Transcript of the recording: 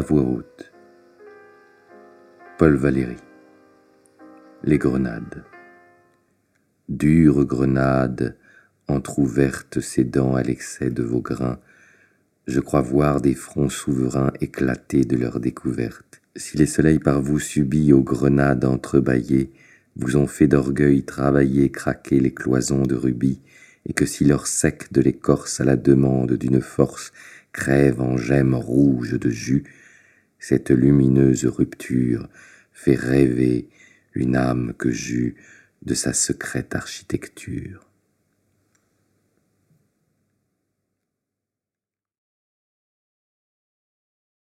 voix haute. Paul Valéry. Les grenades. Dures grenades, entr'ouvertes ses dents à l'excès de vos grains, je crois voir des fronts souverains éclater de leur découverte. Si les soleils par vous subis aux grenades entrebâillées vous ont fait d'orgueil travailler, craquer les cloisons de rubis, et que si leur sec de l'écorce à la demande d'une force crève en gemmes rouges de jus, cette lumineuse rupture fait rêver une âme que j'eus de sa secrète architecture.